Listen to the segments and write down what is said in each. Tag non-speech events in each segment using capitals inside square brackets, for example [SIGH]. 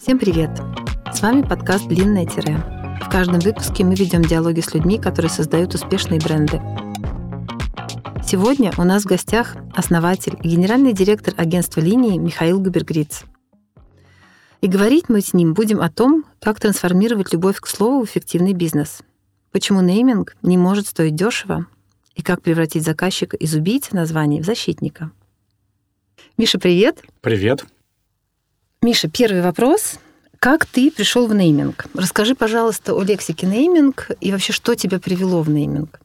Всем привет! С вами подкаст «Длинное тире». В каждом выпуске мы ведем диалоги с людьми, которые создают успешные бренды. Сегодня у нас в гостях основатель и генеральный директор агентства линии Михаил Губергриц. И говорить мы с ним будем о том, как трансформировать любовь к слову в эффективный бизнес, почему нейминг не может стоить дешево и как превратить заказчика из убийцы названий в защитника. Миша, привет! Привет! Миша, первый вопрос. Как ты пришел в нейминг? Расскажи, пожалуйста, о лексике нейминг и вообще, что тебя привело в нейминг?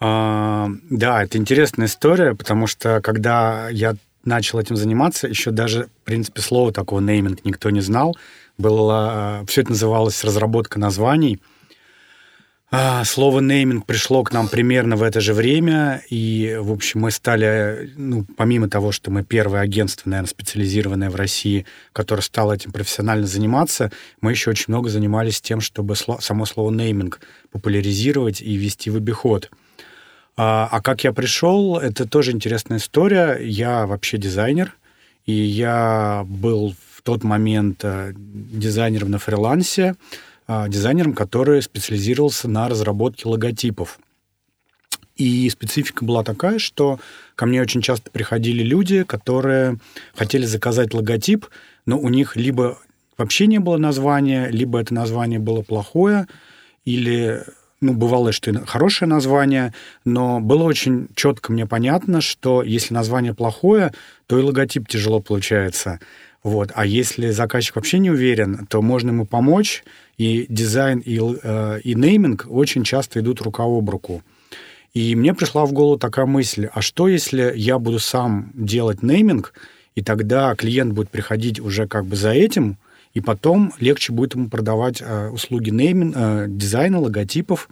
А, да, это интересная история, потому что когда я начал этим заниматься, еще даже, в принципе, слова такого нейминг никто не знал. Было, все это называлось разработка названий – а, слово нейминг пришло к нам примерно в это же время, и, в общем, мы стали, ну, помимо того, что мы первое агентство, наверное, специализированное в России, которое стало этим профессионально заниматься, мы еще очень много занимались тем, чтобы само слово нейминг популяризировать и ввести в обиход. А, а как я пришел, это тоже интересная история. Я вообще дизайнер, и я был в тот момент э, дизайнером на фрилансе, а, дизайнером, который специализировался на разработке логотипов. И специфика была такая, что ко мне очень часто приходили люди, которые хотели заказать логотип, но у них либо вообще не было названия, либо это название было плохое, или ну, бывало, что и хорошее название, но было очень четко мне понятно, что если название плохое, то и логотип тяжело получается. Вот. А если заказчик вообще не уверен, то можно ему помочь, и дизайн, и, э, и нейминг очень часто идут рука об руку. И мне пришла в голову такая мысль, а что если я буду сам делать нейминг, и тогда клиент будет приходить уже как бы за этим, и потом легче будет ему продавать э, услуги нейминг, э, дизайна, логотипов,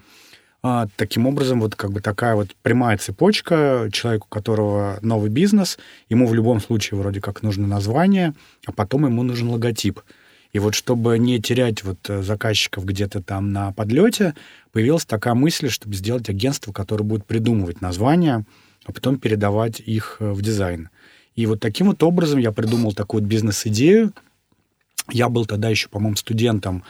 а, таким образом, вот как бы такая вот прямая цепочка человеку, у которого новый бизнес, ему в любом случае вроде как нужно название, а потом ему нужен логотип. И вот чтобы не терять вот э, заказчиков где-то там на подлете, появилась такая мысль, чтобы сделать агентство, которое будет придумывать названия, а потом передавать их э, в дизайн. И вот таким вот образом я придумал такую вот бизнес-идею. Я был тогда еще, по-моему, студентом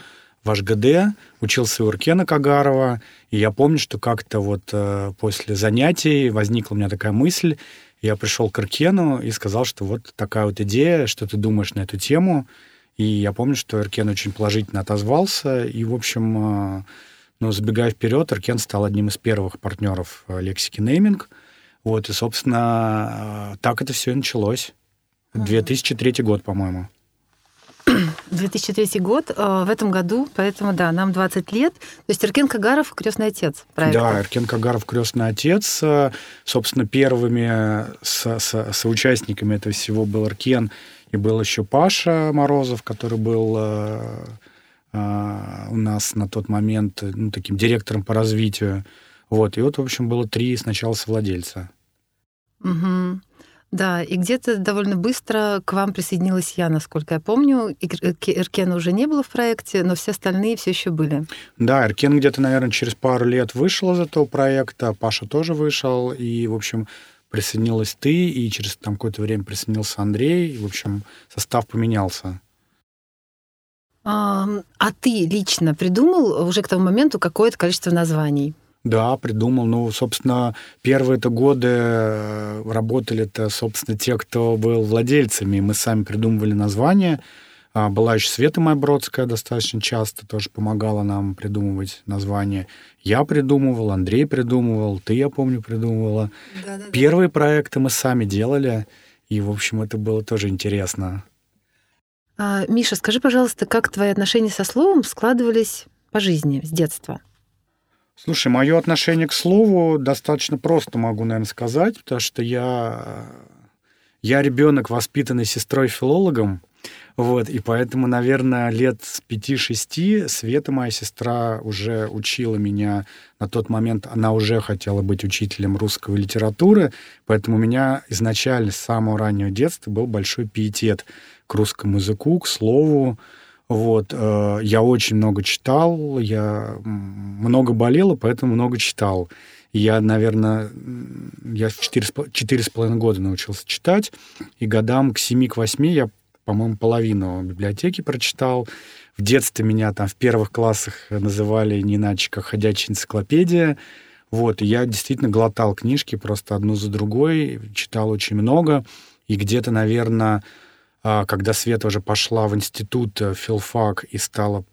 в HGD, учился у Иркена Кагарова, и я помню, что как-то вот э, после занятий возникла у меня такая мысль, я пришел к Иркену и сказал, что вот такая вот идея, что ты думаешь на эту тему, и я помню, что Иркен очень положительно отозвался, и, в общем, э, ну, забегая вперед, Иркен стал одним из первых партнеров э, лексики нейминг, вот, и, собственно, так это все и началось. 2003 год, по-моему. [CLEARS THROAT] 2003 год. Э, в этом году, поэтому, да, нам 20 лет. То есть Эркен Кагаров — крестный отец проекта. Да, Эркен Кагаров — крестный отец. Э, собственно, первыми со со соучастниками этого всего был Эркен, и был еще Паша Морозов, который был э, у нас на тот момент ну, таким директором по развитию. Вот. И вот, в общем, было три сначала совладельца. Угу. Да, и где-то довольно быстро к вам присоединилась я, насколько я помню. Эркена уже не было в проекте, но все остальные все еще были. Да, Эркен где-то, наверное, через пару лет вышел из этого проекта, Паша тоже вышел, и, в общем, присоединилась ты, и через там какое-то время присоединился Андрей, и, в общем, состав поменялся. А, а ты лично придумал уже к тому моменту какое-то количество названий? Да, придумал. Ну, собственно, первые это годы э, работали-то, собственно, те, кто был владельцами. Мы сами придумывали название. А, была еще Света Майбродская достаточно часто, тоже помогала нам придумывать название. Я придумывал, Андрей придумывал, ты, я помню, придумывала. Да-да-да. Первые проекты мы сами делали, и, в общем, это было тоже интересно. А, Миша, скажи, пожалуйста, как твои отношения со словом складывались по жизни с детства? Слушай, мое отношение к слову достаточно просто могу, наверное, сказать, потому что я, я ребенок, воспитанный сестрой-филологом, вот, и поэтому, наверное, лет с пяти-шести Света, моя сестра, уже учила меня на тот момент, она уже хотела быть учителем русской литературы, поэтому у меня изначально с самого раннего детства был большой пиетет к русскому языку, к слову, вот, э, я очень много читал, я много болел, поэтому много читал. я, наверное, я в 4,5 года научился читать, и годам к 7 к 8 я, по-моему, половину библиотеки прочитал. В детстве меня там в первых классах называли не иначе, как «ходячая энциклопедия». Вот, и я действительно глотал книжки просто одну за другой, читал очень много, и где-то, наверное, когда Света уже пошла в институт э, филфак и стала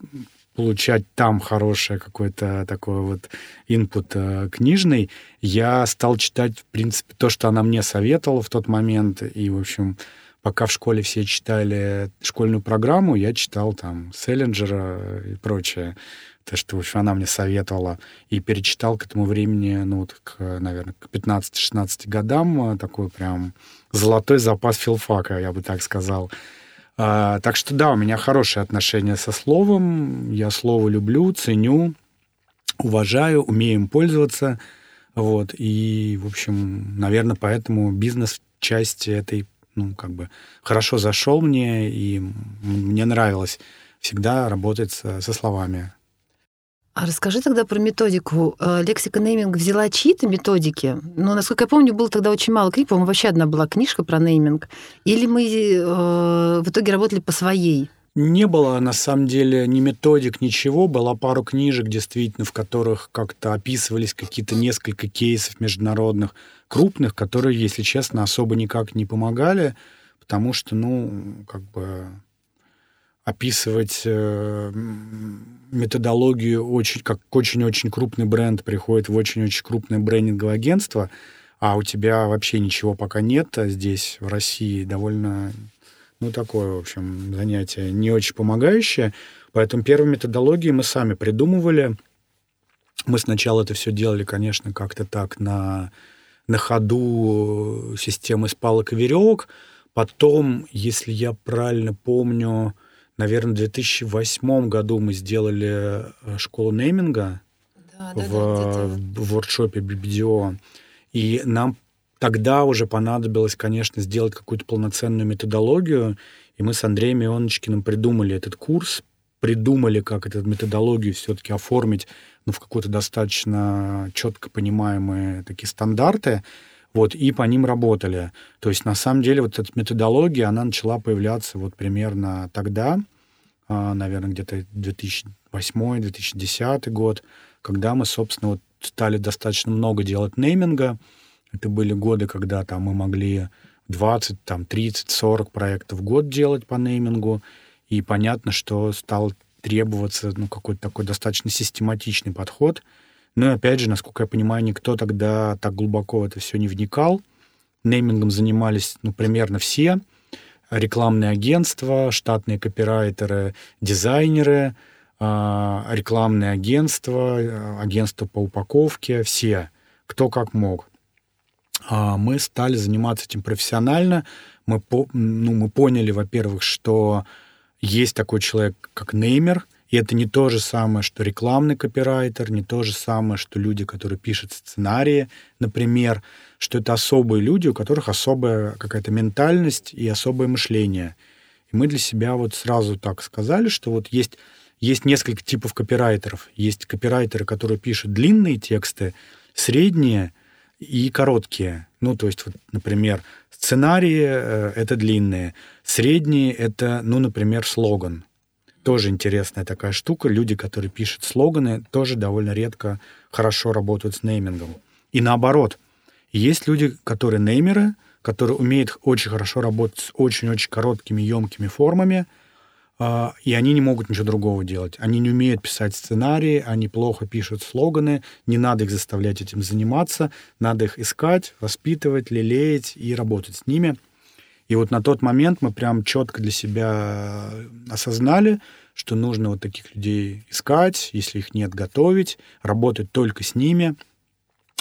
получать там хороший какой-то такой вот инпут э, книжный, я стал читать, в принципе, то, что она мне советовала в тот момент. И, в общем, пока в школе все читали школьную программу, я читал там Селлинджера и прочее. То, что, в общем, она мне советовала. И перечитал к этому времени, ну, вот, к, наверное, к 15-16 годам э, такой прям золотой запас филфака, я бы так сказал. А, так что да, у меня хорошие отношения со словом. Я слово люблю, ценю, уважаю, умею им пользоваться. Вот. И, в общем, наверное, поэтому бизнес в части этой, ну, как бы, хорошо зашел мне, и мне нравилось всегда работать со, со словами. А расскажи тогда про методику. Э, лексика нейминг взяла чьи-то методики? Ну, насколько я помню, было тогда очень мало книг. По-моему, вообще одна была книжка про нейминг. Или мы э, в итоге работали по своей? Не было, на самом деле, ни методик, ничего. Была пару книжек, действительно, в которых как-то описывались какие-то несколько кейсов международных, крупных, которые, если честно, особо никак не помогали, потому что, ну, как бы описывать э, методологию очень, как очень-очень крупный бренд приходит в очень-очень крупное брендинговое агентство, а у тебя вообще ничего пока нет а здесь, в России, довольно, ну, такое, в общем, занятие не очень помогающее. Поэтому первую методологию мы сами придумывали. Мы сначала это все делали, конечно, как-то так на, на ходу системы с палок и веревок. Потом, если я правильно помню, наверное, в 2008 году мы сделали э, школу нейминга да, в, да, в воркшопе BBDO. И нам тогда уже понадобилось, конечно, сделать какую-то полноценную методологию. И мы с Андреем Ионочкиным придумали этот курс, придумали, как эту методологию все-таки оформить ну, в какие-то достаточно четко понимаемые такие стандарты вот, и по ним работали. То есть, на самом деле, вот эта методология, она начала появляться вот примерно тогда, а, наверное, где-то 2008-2010 год, когда мы, собственно, вот стали достаточно много делать нейминга. Это были годы, когда там мы могли 20, там, 30, 40 проектов в год делать по неймингу, и понятно, что стал требоваться ну, какой-то такой достаточно систематичный подход — но, опять же, насколько я понимаю, никто тогда так глубоко в это все не вникал. Неймингом занимались, ну, примерно все. Рекламные агентства, штатные копирайтеры, дизайнеры, а, рекламные агентства, агентства по упаковке, все, кто как мог. А, мы стали заниматься этим профессионально. Мы, ну, мы поняли, во-первых, что есть такой человек, как неймер — и это не то же самое, что рекламный копирайтер, не то же самое, что люди, которые пишут сценарии, например, что это особые люди, у которых особая какая-то ментальность и особое мышление. И мы для себя вот сразу так сказали, что вот есть, есть несколько типов копирайтеров. Есть копирайтеры, которые пишут длинные тексты, средние и короткие. Ну, то есть, вот, например, сценарии э, — это длинные, средние — это, ну, например, слоган. Тоже интересная такая штука. Люди, которые пишут слоганы, тоже довольно редко хорошо работают с неймингом. И наоборот, есть люди, которые неймеры, которые умеют очень хорошо работать с очень-очень короткими, емкими формами, и они не могут ничего другого делать. Они не умеют писать сценарии, они плохо пишут слоганы, не надо их заставлять этим заниматься, надо их искать, воспитывать, лелеять и работать с ними. И вот на тот момент мы прям четко для себя осознали, что нужно вот таких людей искать, если их нет, готовить, работать только с ними.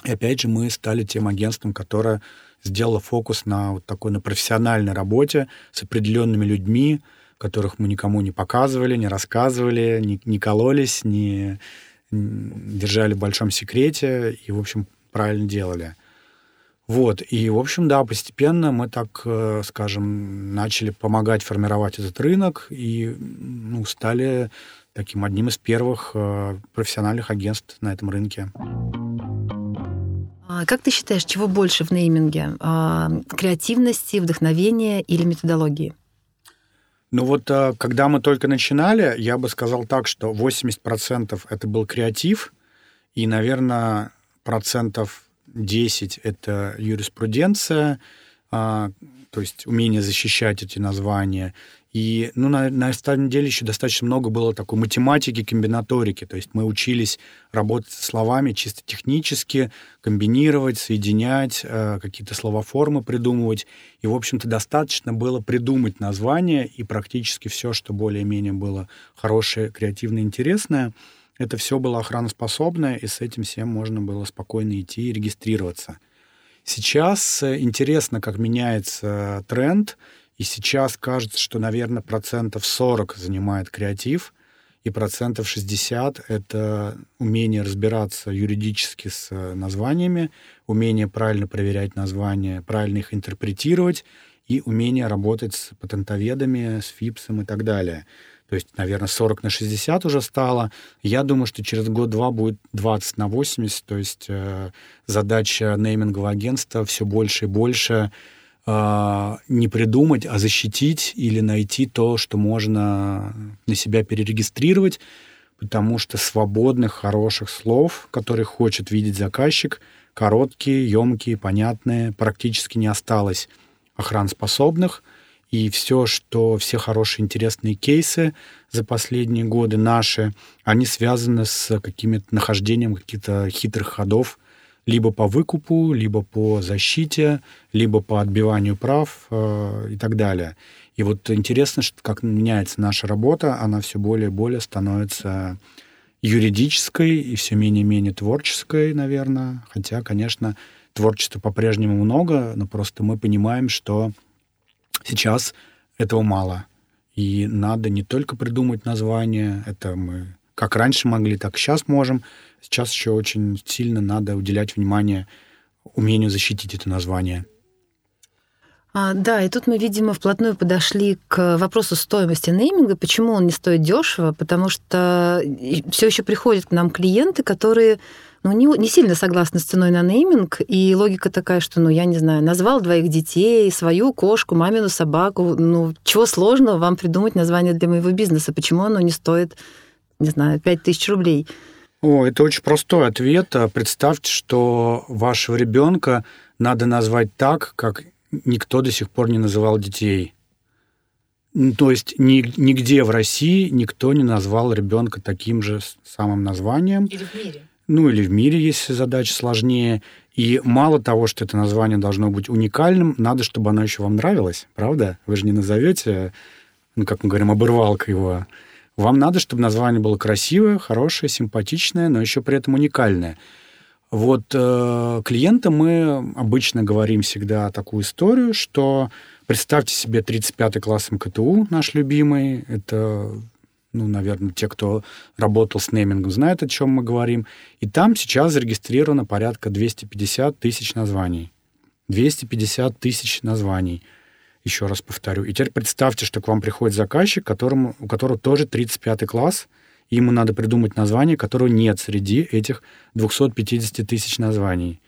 И опять же мы стали тем агентством, которое сделало фокус на вот такой на профессиональной работе с определенными людьми, которых мы никому не показывали, не рассказывали, не, не кололись, не, не держали в большом секрете и, в общем, правильно делали. Вот, и, в общем, да, постепенно мы так, э, скажем, начали помогать формировать этот рынок и ну, стали таким одним из первых э, профессиональных агентств на этом рынке. А как ты считаешь, чего больше в нейминге? А, креативности, вдохновения или методологии? Ну вот, а, когда мы только начинали, я бы сказал так, что 80% это был креатив, и, наверное, процентов 10 это юриспруденция, то есть умение защищать эти названия, и, ну, на, на еще достаточно много было такой математики, комбинаторики. То есть мы учились работать со словами чисто технически, комбинировать, соединять, э, какие-то словоформы придумывать. И, в общем-то, достаточно было придумать название, и практически все, что более-менее было хорошее, креативное, интересное, это все было охраноспособное, и с этим всем можно было спокойно идти и регистрироваться. Сейчас э, интересно, как меняется тренд — и сейчас кажется, что, наверное, процентов 40 занимает креатив, и процентов 60 — это умение разбираться юридически с э, названиями, умение правильно проверять названия, правильно их интерпретировать и умение работать с патентоведами, с ФИПСом и так далее. То есть, наверное, 40 на 60 уже стало. Я думаю, что через год-два будет 20 на 80. То есть э, задача неймингового агентства все больше и больше а, не придумать, а защитить или найти то, что можно на себя перерегистрировать, потому что свободных, хороших слов, которые хочет видеть заказчик, короткие, емкие, понятные, практически не осталось охранспособных. И все, что все хорошие, интересные кейсы за последние годы наши, они связаны с каким-то нахождением каких-то хитрых ходов, либо по выкупу, либо по защите, либо по отбиванию прав э, и так далее. И вот интересно, что как меняется наша работа, она все более и более становится юридической и все менее и менее творческой, наверное. Хотя, конечно, творчества по-прежнему много, но просто мы понимаем, что сейчас этого мало. И надо не только придумать название, это мы как раньше могли, так сейчас можем, Сейчас еще очень сильно надо уделять внимание умению защитить это название. А, да, и тут мы, видимо, вплотную подошли к вопросу стоимости нейминга. Почему он не стоит дешево? Потому что все еще приходят к нам клиенты, которые ну, не, не сильно согласны с ценой на нейминг, и логика такая, что, ну, я не знаю, назвал двоих детей, свою кошку, мамину собаку, ну, чего сложного вам придумать название для моего бизнеса? Почему оно не стоит, не знаю, 5000 рублей? О, это очень простой ответ. Представьте, что вашего ребенка надо назвать так, как никто до сих пор не называл детей. То есть ни, нигде в России никто не назвал ребенка таким же самым названием. Или в мире. Ну, или в мире, если задача сложнее. И мало того, что это название должно быть уникальным, надо, чтобы оно еще вам нравилось, правда? Вы же не назовете, ну, как мы говорим, оборвалка его вам надо, чтобы название было красивое, хорошее, симпатичное, но еще при этом уникальное. Вот э, клиентам мы обычно говорим всегда такую историю, что представьте себе 35-й класс МКТУ, наш любимый, это ну, наверное, те, кто работал с неймингом, знают, о чем мы говорим. И там сейчас зарегистрировано порядка 250 тысяч названий. 250 тысяч названий. Еще раз повторю. И теперь представьте, что к вам приходит заказчик, которому, у которого тоже 35 класс, и ему надо придумать название, которого нет среди этих 250 тысяч названий.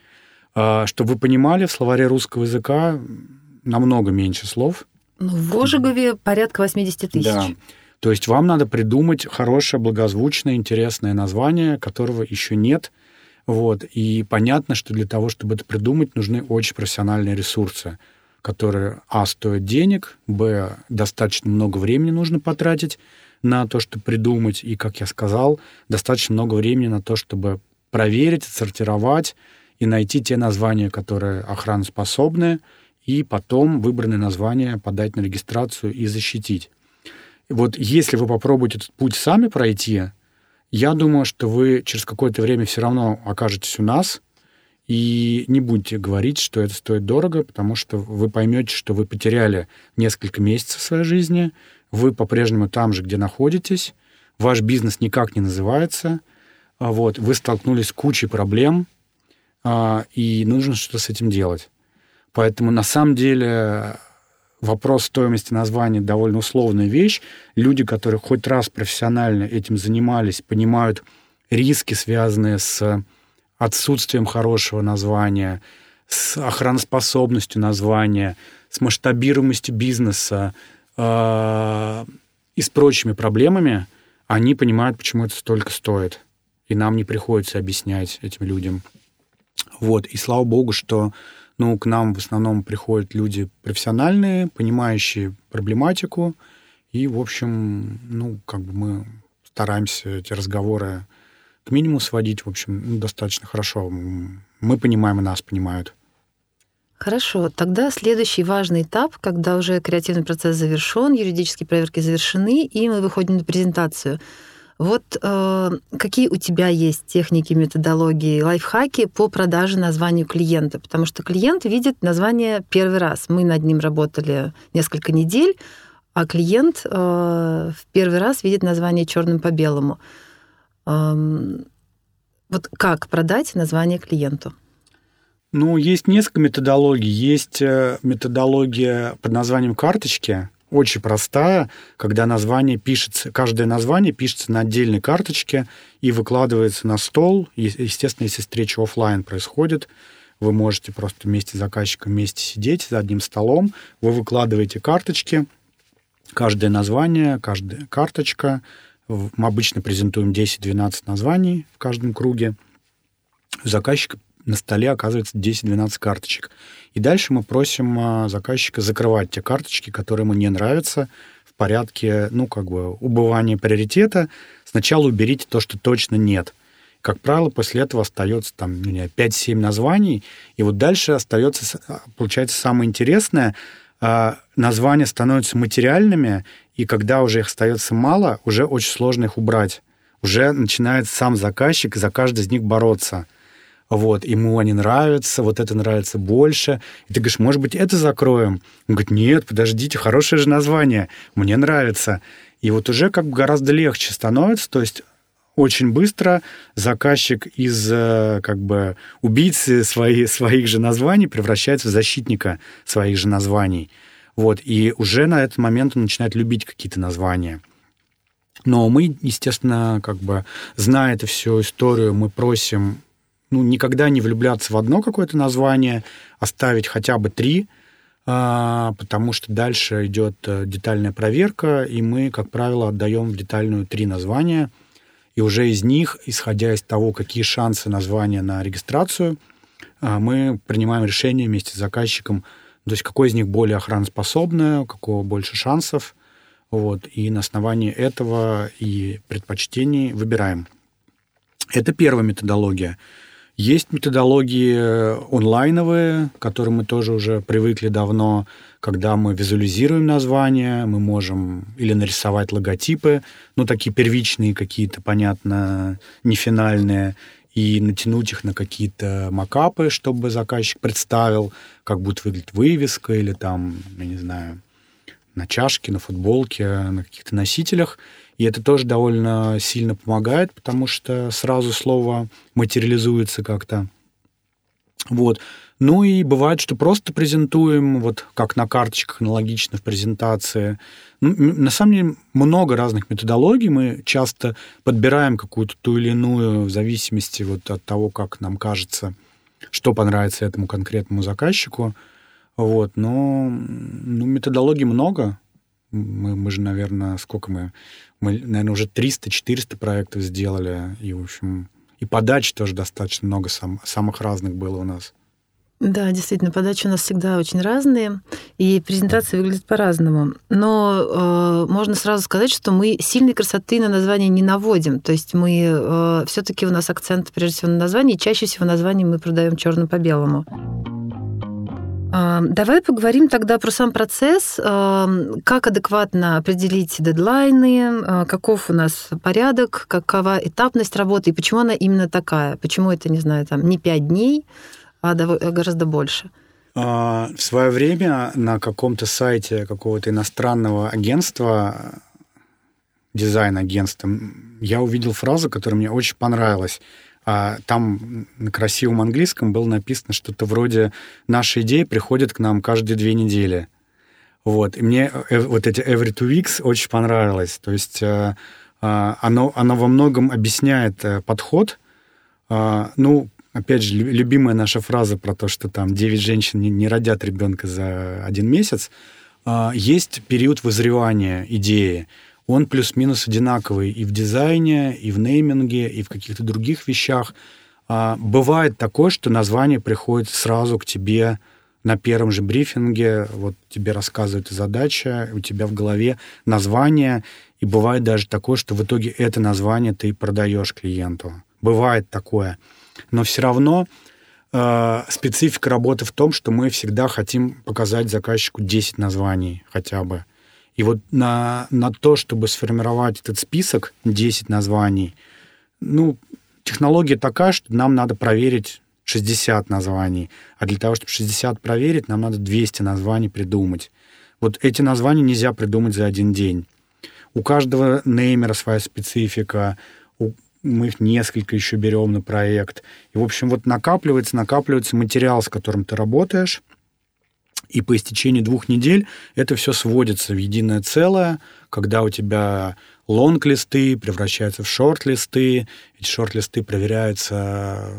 А, чтобы вы понимали, в словаре русского языка намного меньше слов. Ну, в Ожегове порядка 80 тысяч. Да. То есть вам надо придумать хорошее, благозвучное, интересное название, которого еще нет. Вот. И понятно, что для того, чтобы это придумать, нужны очень профессиональные ресурсы которые, а, стоят денег, б, достаточно много времени нужно потратить на то, чтобы придумать, и, как я сказал, достаточно много времени на то, чтобы проверить, отсортировать и найти те названия, которые охраноспособны, и потом выбранные названия подать на регистрацию и защитить. вот если вы попробуете этот путь сами пройти, я думаю, что вы через какое-то время все равно окажетесь у нас – и не будете говорить, что это стоит дорого, потому что вы поймете, что вы потеряли несколько месяцев своей жизни, вы по-прежнему там же, где находитесь, ваш бизнес никак не называется, а вот, вы столкнулись с кучей проблем, а, и нужно что-то с этим делать. Поэтому на самом деле вопрос стоимости названия довольно условная вещь. Люди, которые хоть раз профессионально этим занимались, понимают риски, связанные с отсутствием хорошего названия, с охраноспособностью названия, с масштабируемостью бизнеса э, и с прочими проблемами, они понимают, почему это столько стоит. И нам не приходится объяснять этим людям. Вот. И слава богу, что ну, к нам в основном приходят люди профессиональные, понимающие проблематику. И, в общем, ну, как бы мы стараемся эти разговоры к минимуму сводить, в общем, ну, достаточно хорошо. Мы понимаем, и нас понимают. Хорошо, тогда следующий важный этап, когда уже креативный процесс завершен, юридические проверки завершены, и мы выходим на презентацию. Вот э, какие у тебя есть техники, методологии, лайфхаки по продаже названию клиента? Потому что клиент видит название первый раз. Мы над ним работали несколько недель, а клиент э, в первый раз видит название черным по белому. Вот как продать название клиенту? Ну, есть несколько методологий. Есть э, методология под названием карточки, очень простая, когда название пишется, каждое название пишется на отдельной карточке и выкладывается на стол. Естественно, если встреча офлайн происходит, вы можете просто вместе с заказчиком вместе сидеть за одним столом, вы выкладываете карточки, каждое название, каждая карточка. Мы обычно презентуем 10-12 названий в каждом круге. У заказчика на столе оказывается 10-12 карточек. И дальше мы просим а, заказчика закрывать те карточки, которые ему не нравятся, в порядке, ну, как бы, убывания приоритета. Сначала уберите то, что точно нет. Как правило, после этого остается там, ну, 5-7 названий, и вот дальше остается, получается, самое интересное, а, названия становятся материальными, и когда уже их остается мало, уже очень сложно их убрать. Уже начинает сам заказчик за каждый из них бороться – вот, ему они нравятся, вот это нравится больше. И ты говоришь, может быть, это закроем? Он говорит, нет, подождите, хорошее же название, мне нравится. И вот уже как бы гораздо легче становится, то есть очень быстро заказчик из э, как бы убийцы свои, своих же названий превращается в защитника своих же названий. Вот, и уже на этот момент он начинает любить какие-то названия. Но мы, естественно, как бы, зная эту всю историю, мы просим ну, никогда не влюбляться в одно какое-то название, оставить хотя бы три, а, потому что дальше идет э, детальная проверка, и мы, как правило, отдаем в детальную три названия, и уже из них, исходя из того, какие шансы названия на регистрацию, а, мы принимаем решение вместе с заказчиком, то есть какой из них более охраноспособное, у какого больше шансов, вот, и на основании этого и предпочтений выбираем. Это первая методология. Есть методологии онлайновые, к которым мы тоже уже привыкли давно, когда мы визуализируем название, мы можем или нарисовать логотипы, ну, такие первичные какие-то, понятно, не финальные, и натянуть их на какие-то макапы, чтобы заказчик представил, как будет выглядеть вывеска или там, я не знаю, на чашке, на футболке, на каких-то носителях – и это тоже довольно сильно помогает, потому что сразу слово материализуется как-то. Вот. Ну и бывает, что просто презентуем, вот как на карточках аналогично в презентации. Ну, на самом деле много разных методологий. Мы часто подбираем какую-то ту или иную в зависимости вот от того, как нам кажется, что понравится этому конкретному заказчику. Вот. Но ну, методологий много. Мы, мы же, наверное, сколько мы мы, наверное, уже 300-400 проектов сделали, и, в общем, и подач тоже достаточно много сам, самых разных было у нас. Да, действительно, подачи у нас всегда очень разные, и презентации выглядят по-разному. Но э, можно сразу сказать, что мы сильной красоты на название не наводим. То есть мы э, все-таки у нас акцент прежде всего на названии, и чаще всего название мы продаем черным по белому. Давай поговорим тогда про сам процесс, как адекватно определить дедлайны, а, каков у нас порядок, какова этапность работы и почему она именно такая, почему это, не знаю, там не пять дней, а, а гораздо больше. А, в свое время на каком-то сайте какого-то иностранного агентства, дизайн-агентства, я увидел фразу, которая мне очень понравилась – а там на красивом английском было написано что-то вроде «Наши идеи приходят к нам каждые две недели». Вот. И мне э, вот эти «every two weeks» очень понравилось. То есть э, э, оно, оно во многом объясняет подход. Ну, опять же, любимая наша фраза про то, что там 9 женщин не, не родят ребенка за один месяц. А, есть период вызревания идеи. Он плюс-минус одинаковый и в дизайне, и в нейминге, и в каких-то других вещах. А, бывает такое, что название приходит сразу к тебе на первом же брифинге, вот тебе рассказывают задача, у тебя в голове название, и бывает даже такое, что в итоге это название ты продаешь клиенту. Бывает такое. Но все равно э, специфика работы в том, что мы всегда хотим показать заказчику 10 названий хотя бы. И вот на, на то, чтобы сформировать этот список 10 названий, ну, технология такая, что нам надо проверить 60 названий. А для того, чтобы 60 проверить, нам надо 200 названий придумать. Вот эти названия нельзя придумать за один день. У каждого неймера своя специфика, у, мы их несколько еще берем на проект. И, в общем, вот накапливается, накапливается материал, с которым ты работаешь, и по истечении двух недель это все сводится в единое целое, когда у тебя лонг-листы превращаются в шорт-листы, эти шорт-листы проверяются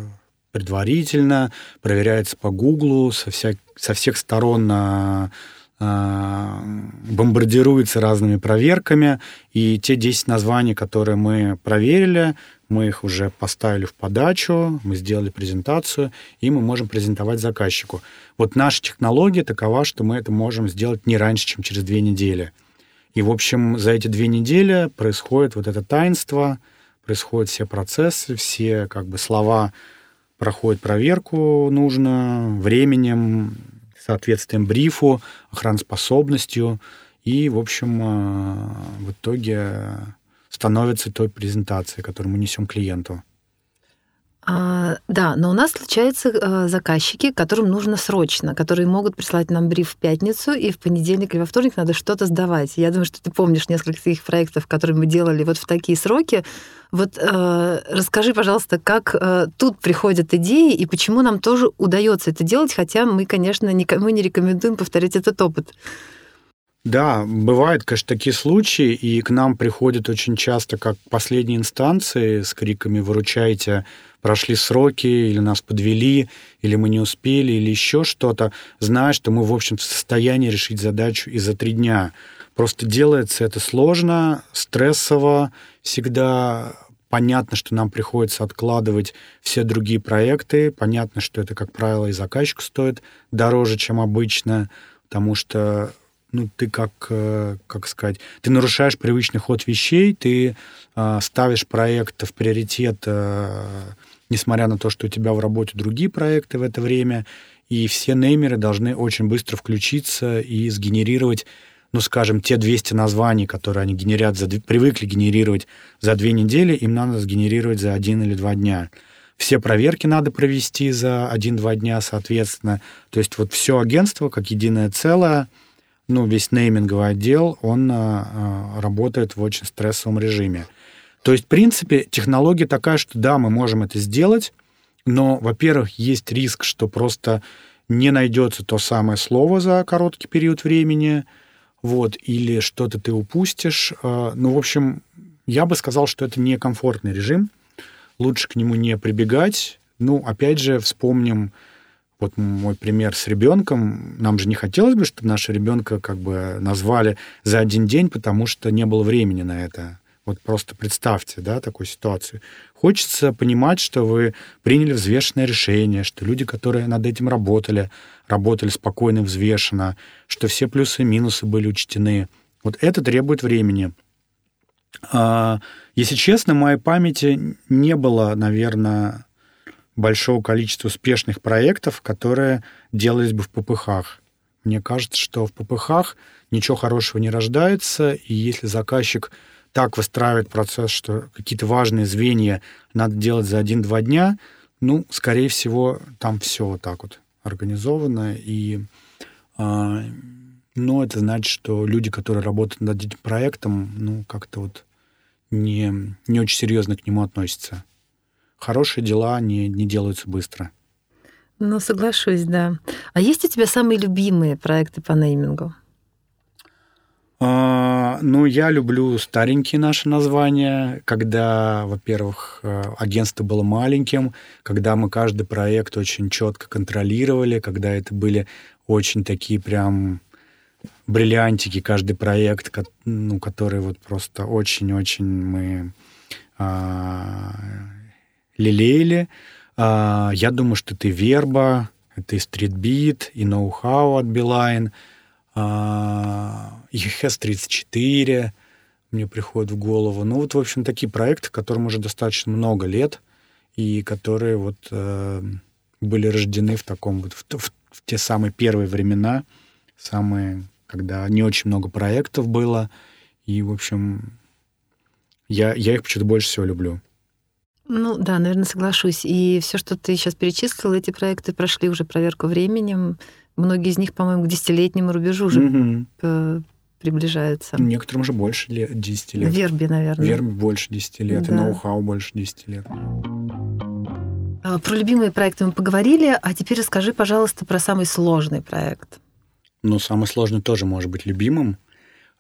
предварительно, проверяются по Гуглу, со, вся, со всех сторон а, а, бомбардируется разными проверками, и те 10 названий, которые мы проверили, мы их уже поставили в подачу, мы сделали презентацию, и мы можем презентовать заказчику. Вот наша технология такова, что мы это можем сделать не раньше, чем через две недели. И, в общем, за эти две недели происходит вот это таинство, происходят все процессы, все как бы слова проходят проверку нужно временем, соответствием брифу, охраноспособностью, и, в общем, э, в итоге становится той презентацией, которую мы несем клиенту. А, да, но у нас случаются э, заказчики, которым нужно срочно, которые могут прислать нам бриф в пятницу, и в понедельник или во вторник надо что-то сдавать. Я думаю, что ты помнишь несколько таких проектов, которые мы делали вот в такие сроки. Вот э, расскажи, пожалуйста, как э, тут приходят идеи и почему нам тоже удается это делать, хотя мы, конечно, никому не рекомендуем повторять этот опыт. Да, бывают, конечно, такие случаи, и к нам приходят очень часто как последние инстанции с криками «выручайте», прошли сроки, или нас подвели, или мы не успели, или еще что-то, зная, что мы, в общем, в состоянии решить задачу и за три дня. Просто делается это сложно, стрессово, всегда понятно, что нам приходится откладывать все другие проекты, понятно, что это, как правило, и заказчику стоит дороже, чем обычно, потому что ну, ты как, э, как сказать, ты нарушаешь привычный ход вещей, ты э, ставишь проект в приоритет, э, несмотря на то, что у тебя в работе другие проекты в это время, и все неймеры должны очень быстро включиться и сгенерировать, ну, скажем, те 200 названий, которые они генерят, за, привыкли генерировать за две недели, им надо сгенерировать за один или два дня. Все проверки надо провести за один-два дня, соответственно. То есть вот все агентство, как единое целое — ну, весь нейминговый отдел, он а, работает в очень стрессовом режиме. То есть, в принципе, технология такая, что да, мы можем это сделать, но, во-первых, есть риск, что просто не найдется то самое слово за короткий период времени, вот, или что-то ты упустишь. А, ну, в общем, я бы сказал, что это некомфортный режим. Лучше к нему не прибегать. Ну, опять же, вспомним вот мой пример с ребенком. Нам же не хотелось бы, чтобы нашего ребенка как бы назвали за один день, потому что не было времени на это. Вот просто представьте, да, такую ситуацию. Хочется понимать, что вы приняли взвешенное решение, что люди, которые над этим работали, работали спокойно и взвешенно, что все плюсы и минусы были учтены. Вот это требует времени. А, если честно, в моей памяти не было, наверное, большого количества успешных проектов, которые делались бы в ППХ. Мне кажется, что в ППХ ничего хорошего не рождается, и если заказчик так выстраивает процесс, что какие-то важные звенья надо делать за один-два дня, ну, скорее всего, там все вот так вот организовано, и э, ну, это значит, что люди, которые работают над этим проектом, ну, как-то вот не, не очень серьезно к нему относятся хорошие дела не, не делаются быстро. Ну, соглашусь, да. А есть у тебя самые любимые проекты по неймингу? А, ну, я люблю старенькие наши названия, когда, во-первых, э, агентство было маленьким, когда мы каждый проект очень четко контролировали, когда это были очень такие прям бриллиантики, каждый проект, ну, который вот просто очень-очень мы а, лелеяли. А, я думаю, что это и Верба, это и Стритбит, и ноу-хау от Билайн — EHS-34 мне приходит в голову. Ну, вот, в общем, такие проекты, которым уже достаточно много лет, и которые вот э, были рождены в таком вот, в, в, в те самые первые времена, самые, когда не очень много проектов было, и, в общем, я, я их почему-то больше всего люблю. Ну да, наверное, соглашусь. И все, что ты сейчас перечислил, эти проекты прошли уже проверку временем. Многие из них, по-моему, к десятилетнему рубежу уже угу. приближаются. Некоторым уже больше лет, 10 лет. Верби, наверное. Верби больше 10 лет, да. и ноу-хау больше 10 лет. А, про любимые проекты мы поговорили, а теперь расскажи, пожалуйста, про самый сложный проект. Ну, самый сложный тоже может быть любимым.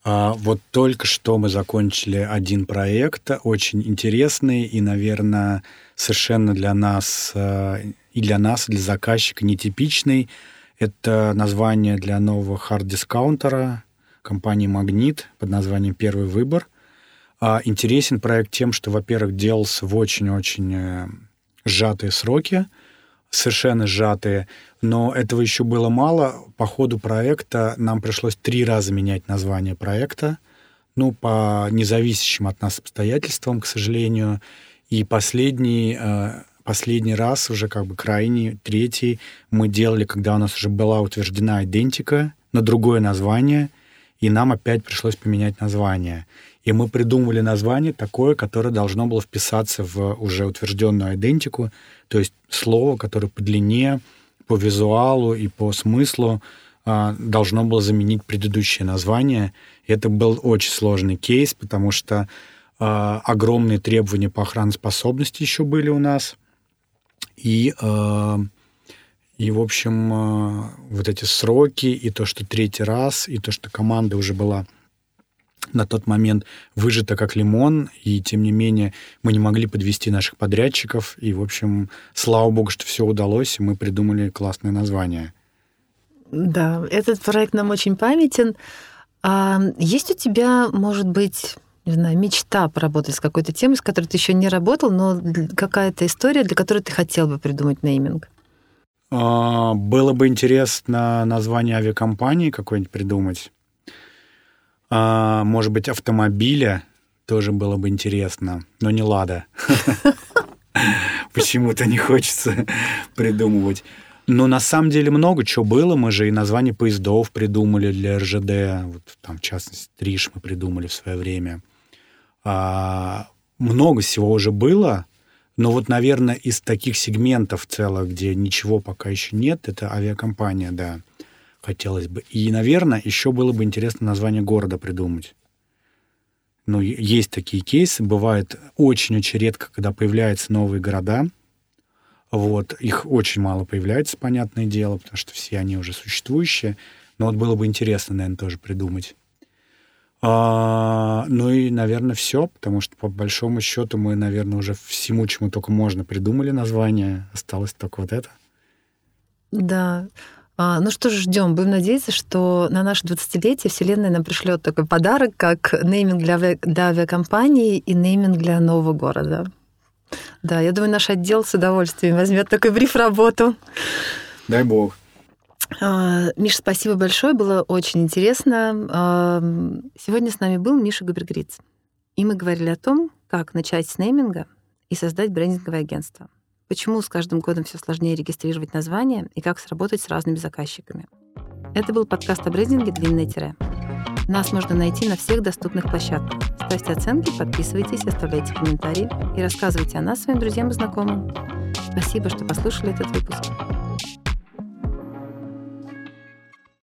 А вот только что мы закончили один проект, очень интересный и, наверное, совершенно для нас э, и для нас, и для заказчика нетипичный. Это название для нового хард-дискаунтера компании «Магнит» под названием «Первый выбор». А интересен проект тем, что, во-первых, делался в очень-очень э, сжатые сроки, совершенно сжатые, но этого еще было мало. По ходу проекта нам пришлось три раза менять название проекта, ну, по независящим от нас обстоятельствам, к сожалению. И последний э, Последний раз, уже как бы крайний, третий, мы делали, когда у нас уже была утверждена идентика на другое название, и нам опять пришлось поменять название. И мы придумывали название такое, которое должно было вписаться в уже утвержденную идентику, то есть слово, которое по длине, по визуалу и по смыслу а, должно было заменить предыдущее название. И это был очень сложный кейс, потому что а, огромные требования по охраноспособности еще были у нас — и, э, и в общем, э, вот эти сроки, и то, что третий раз, и то, что команда уже была на тот момент выжата как лимон, и тем не менее мы не могли подвести наших подрядчиков, и, в общем, слава богу, что все удалось, и мы придумали классное название. Да, этот проект нам очень памятен. А есть у тебя, может быть, не знаю, мечта поработать с какой-то темой, с которой ты еще не работал, но какая-то история, для которой ты хотел бы придумать нейминг? А, было бы интересно название авиакомпании какой-нибудь придумать. А, может быть, автомобиля тоже было бы интересно, но не «Лада». Почему-то не хочется придумывать. Но на самом деле много чего было. Мы же и название поездов придумали для РЖД. Вот там, в частности, Триш мы придумали в свое время. А, много всего уже было, но вот, наверное, из таких сегментов целых, где ничего пока еще нет, это авиакомпания, да, хотелось бы. И, наверное, еще было бы интересно название города придумать. Ну, есть такие кейсы, бывает очень-очень редко, когда появляются новые города. Вот, их очень мало появляется, понятное дело, потому что все они уже существующие. Но вот было бы интересно, наверное, тоже придумать. А, ну и, наверное, все, потому что по большому счету мы, наверное, уже всему, чему только можно, придумали название. Осталось только вот это. Да. А, ну что ж, ждем. Будем надеяться, что на наше 20-летие Вселенная нам пришлет такой подарок, как нейминг для, ави... для авиакомпании и нейминг для нового города. Да, я думаю, наш отдел с удовольствием возьмет такой бриф работу. Дай бог. А, Миша, спасибо большое, было очень интересно. А, сегодня с нами был Миша Губергриц. И мы говорили о том, как начать с нейминга и создать брендинговое агентство. Почему с каждым годом все сложнее регистрировать название и как сработать с разными заказчиками. Это был подкаст о брендинге «Длинное тире». Нас можно найти на всех доступных площадках. Ставьте оценки, подписывайтесь, оставляйте комментарии и рассказывайте о нас своим друзьям и знакомым. Спасибо, что послушали этот выпуск.